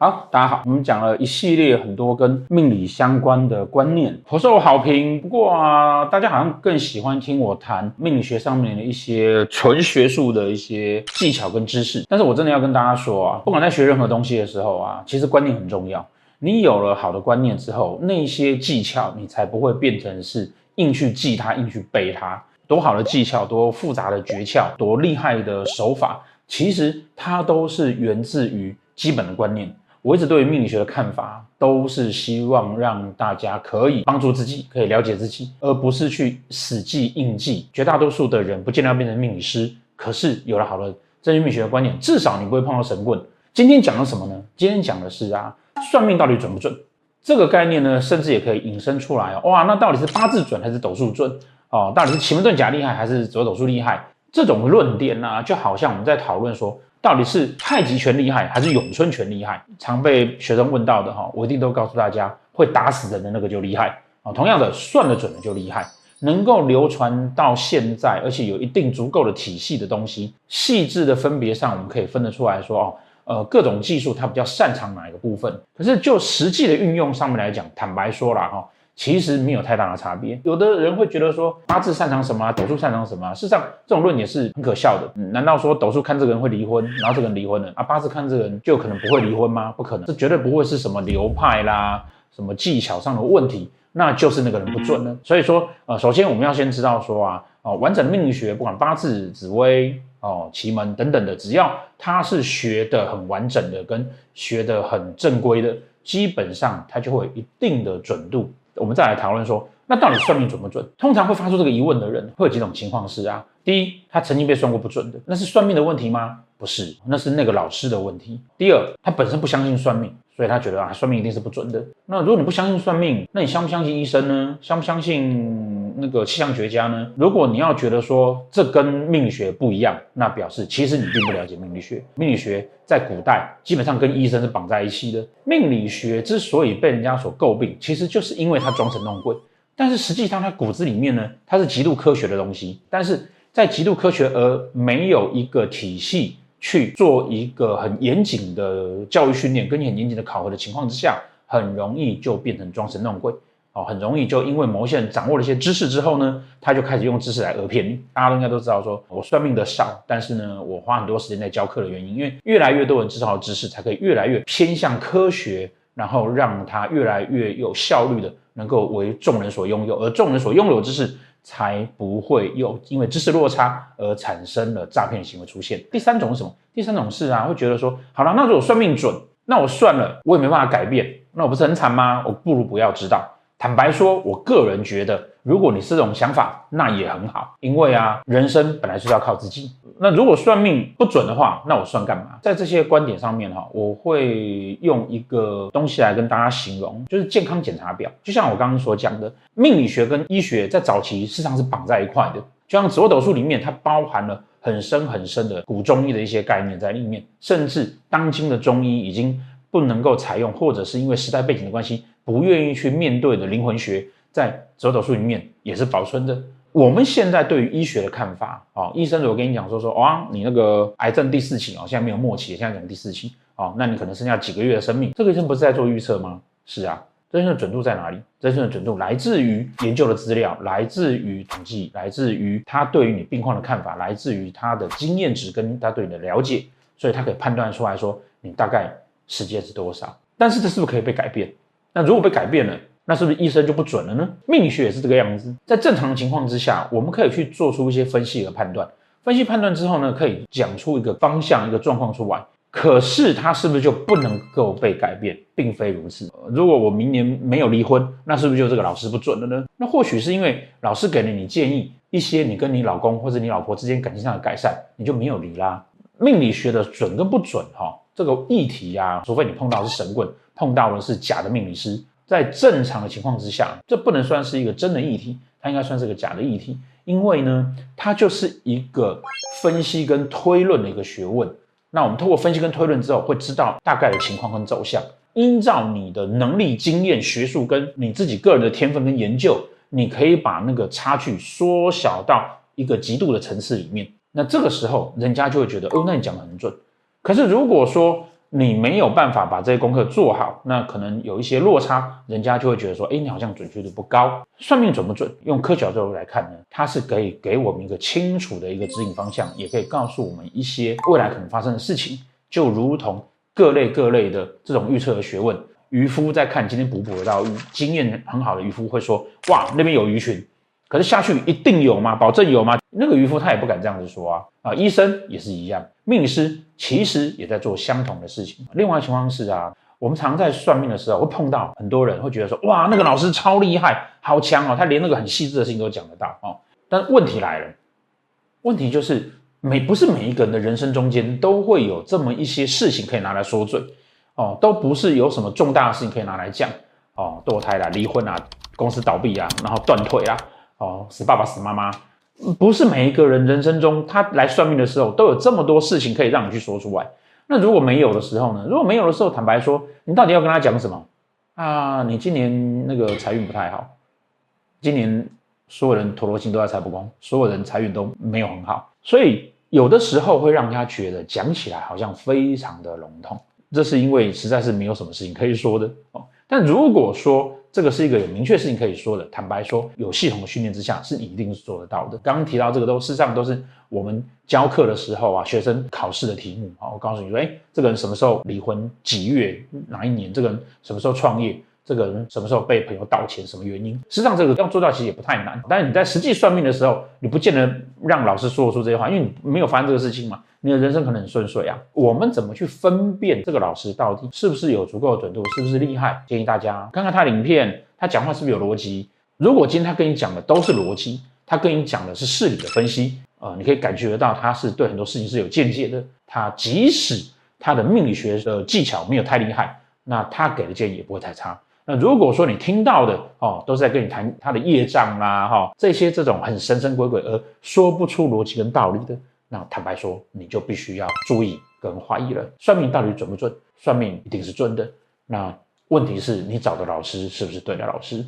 好，大家好，我们讲了一系列很多跟命理相关的观念，颇受好评。不过啊，大家好像更喜欢听我谈命理学上面的一些纯学术的一些技巧跟知识。但是我真的要跟大家说啊，不管在学任何东西的时候啊，其实观念很重要。你有了好的观念之后，那些技巧你才不会变成是硬去记它、硬去背它。多好的技巧，多复杂的诀窍，多厉害的手法，其实它都是源自于基本的观念。我一直对于命理学的看法，都是希望让大家可以帮助自己，可以了解自己，而不是去死记硬记。绝大多数的人不见得要变成命理师，可是有了好的正确命理学的观念，至少你不会碰到神棍。今天讲的什么呢？今天讲的是啊，算命到底准不准？这个概念呢，甚至也可以引申出来。哇，那到底是八字准还是斗数准？哦，到底是奇门遁甲厉害还是左斗数厉害？这种论点呢、啊，就好像我们在讨论说。到底是太极拳厉害还是咏春拳厉害？常被学生问到的哈，我一定都告诉大家，会打死人的那个就厉害啊。同样的，算得准的就厉害，能够流传到现在，而且有一定足够的体系的东西，细致的分别上，我们可以分得出来说哦，呃，各种技术它比较擅长哪一个部分。可是就实际的运用上面来讲，坦白说啦哈。其实没有太大的差别。有的人会觉得说八字擅长什么啊，斗数擅长什么啊？事实上，这种论点是很可笑的。嗯，难道说斗数看这个人会离婚，然后这个人离婚了啊？八字看这个人就可能不会离婚吗？不可能，这绝对不会是什么流派啦，什么技巧上的问题，那就是那个人不准了。所以说，呃，首先我们要先知道说啊，哦，完整的命理学，不管八字、紫微、哦、奇门等等的，只要他是学得很完整的，跟学得很正规的，基本上他就会有一定的准度。我们再来讨论说，那到底算命准不准？通常会发出这个疑问的人，会有几种情况是啊，第一，他曾经被算过不准的，那是算命的问题吗？不是，那是那个老师的问题。第二，他本身不相信算命，所以他觉得啊，算命一定是不准的。那如果你不相信算命，那你相不相信医生呢？相不相信那个气象学家呢？如果你要觉得说这跟命理学不一样，那表示其实你并不了解命理学。命理学在古代基本上跟医生是绑在一起的。命理学之所以被人家所诟病，其实就是因为它装神弄鬼。但是实际上它骨子里面呢，它是极度科学的东西。但是在极度科学而没有一个体系。去做一个很严谨的教育训练跟你很严谨的考核的情况之下，很容易就变成装神弄鬼哦，很容易就因为某些人掌握了一些知识之后呢，他就开始用知识来讹骗你。大家都应该都知道说，我算命的少，但是呢，我花很多时间在教课的原因，因为越来越多人知道的知识，才可以越来越偏向科学，然后让它越来越有效率的能够为众人所拥有，而众人所拥有的知识。才不会又因为知识落差而产生了诈骗行为出现。第三种是什么？第三种是啊，会觉得说，好了，那如果算命准，那我算了，我也没办法改变，那我不是很惨吗？我不如不要知道。坦白说，我个人觉得，如果你是这种想法，那也很好，因为啊，人生本来就是要靠自己。那如果算命不准的话，那我算干嘛？在这些观点上面哈，我会用一个东西来跟大家形容，就是健康检查表。就像我刚刚所讲的，命理学跟医学在早期事实上是绑在一块的。就像紫微斗数里面，它包含了很深很深的古中医的一些概念在里面，甚至当今的中医已经不能够采用，或者是因为时代背景的关系，不愿意去面对的灵魂学，在紫微斗数里面也是保存的。我们现在对于医学的看法，哦，医生如果跟你讲说说，哇，你那个癌症第四期哦，现在没有末期，现在讲第四期，哦，那你可能剩下几个月的生命，这个医生不是在做预测吗？是啊，真正的准度在哪里？真正的准度来自于研究的资料，来自于统计，来自于他对于你病况的看法，来自于他的经验值跟他对你的了解，所以他可以判断出来说你大概时间是多少。但是这是不是可以被改变？那如果被改变了？那是不是医生就不准了呢？命理学也是这个样子，在正常的情况之下，我们可以去做出一些分析和判断。分析判断之后呢，可以讲出一个方向、一个状况出来。可是它是不是就不能够被改变？并非如此。如果我明年没有离婚，那是不是就这个老师不准了呢？那或许是因为老师给了你建议，一些你跟你老公或者你老婆之间感情上的改善，你就没有离啦。命理学的准跟不准，哈，这个议题呀，除非你碰到是神棍，碰到的是假的命理师。在正常的情况之下，这不能算是一个真的议题，它应该算是个假的议题，因为呢，它就是一个分析跟推论的一个学问。那我们透过分析跟推论之后，会知道大概的情况跟走向。依照你的能力、经验、学术跟你自己个人的天分跟研究，你可以把那个差距缩小到一个极度的层次里面。那这个时候，人家就会觉得，哦，那你讲的很准。可是如果说，你没有办法把这些功课做好，那可能有一些落差，人家就会觉得说，哎，你好像准确度不高。算命准不准？用科学角度来看呢，它是可以给我们一个清楚的一个指引方向，也可以告诉我们一些未来可能发生的事情。就如同各类各类的这种预测的学问，渔夫在看今天捕捕得到鱼，经验很好的渔夫会说，哇，那边有鱼群。可是下去一定有吗？保证有吗？那个渔夫他也不敢这样子说啊！啊，医生也是一样，命理师其实也在做相同的事情。另外情况是啊，我们常在算命的时候会碰到很多人会觉得说，哇，那个老师超厉害，好强哦，他连那个很细致的事情都讲得到哦。但问题来了，问题就是每不是每一个人的人生中间都会有这么一些事情可以拿来说罪哦，都不是有什么重大的事情可以拿来讲哦，堕胎啦、离婚啊、公司倒闭啊，然后断腿啊。哦，死爸爸死妈妈，不是每一个人人生中他来算命的时候都有这么多事情可以让你去说出来。那如果没有的时候呢？如果没有的时候，坦白说，你到底要跟他讲什么啊？你今年那个财运不太好，今年所有人陀罗星都在财帛宫，所有人财运都没有很好，所以有的时候会让人家觉得讲起来好像非常的笼统。这是因为实在是没有什么事情可以说的哦。但如果说，这个是一个有明确事情可以说的。坦白说，有系统的训练之下，是一定是做得到的。刚刚提到这个都，事实上都是我们教课的时候啊，学生考试的题目。啊，我告诉你说，哎，这个人什么时候离婚？几月？哪一年？这个人什么时候创业？这个人什么时候被朋友盗钱？什么原因？实际上，这个要做到其实也不太难。但是你在实际算命的时候，你不见得让老师说出这些话，因为你没有发生这个事情嘛。你的人生可能很顺遂啊。我们怎么去分辨这个老师到底是不是有足够的准度，是不是厉害？建议大家看看他的影片，他讲话是不是有逻辑。如果今天他跟你讲的都是逻辑，他跟你讲的是事理的分析，呃，你可以感觉得到他是对很多事情是有见解的。他即使他的命理学的技巧没有太厉害，那他给的建议也不会太差。那如果说你听到的哦，都是在跟你谈他的业障啦，哈、哦，这些这种很神神鬼鬼而说不出逻辑跟道理的，那坦白说，你就必须要注意跟怀疑了。算命到底准不准？算命一定是准的。那问题是你找的老师是不是对的老师？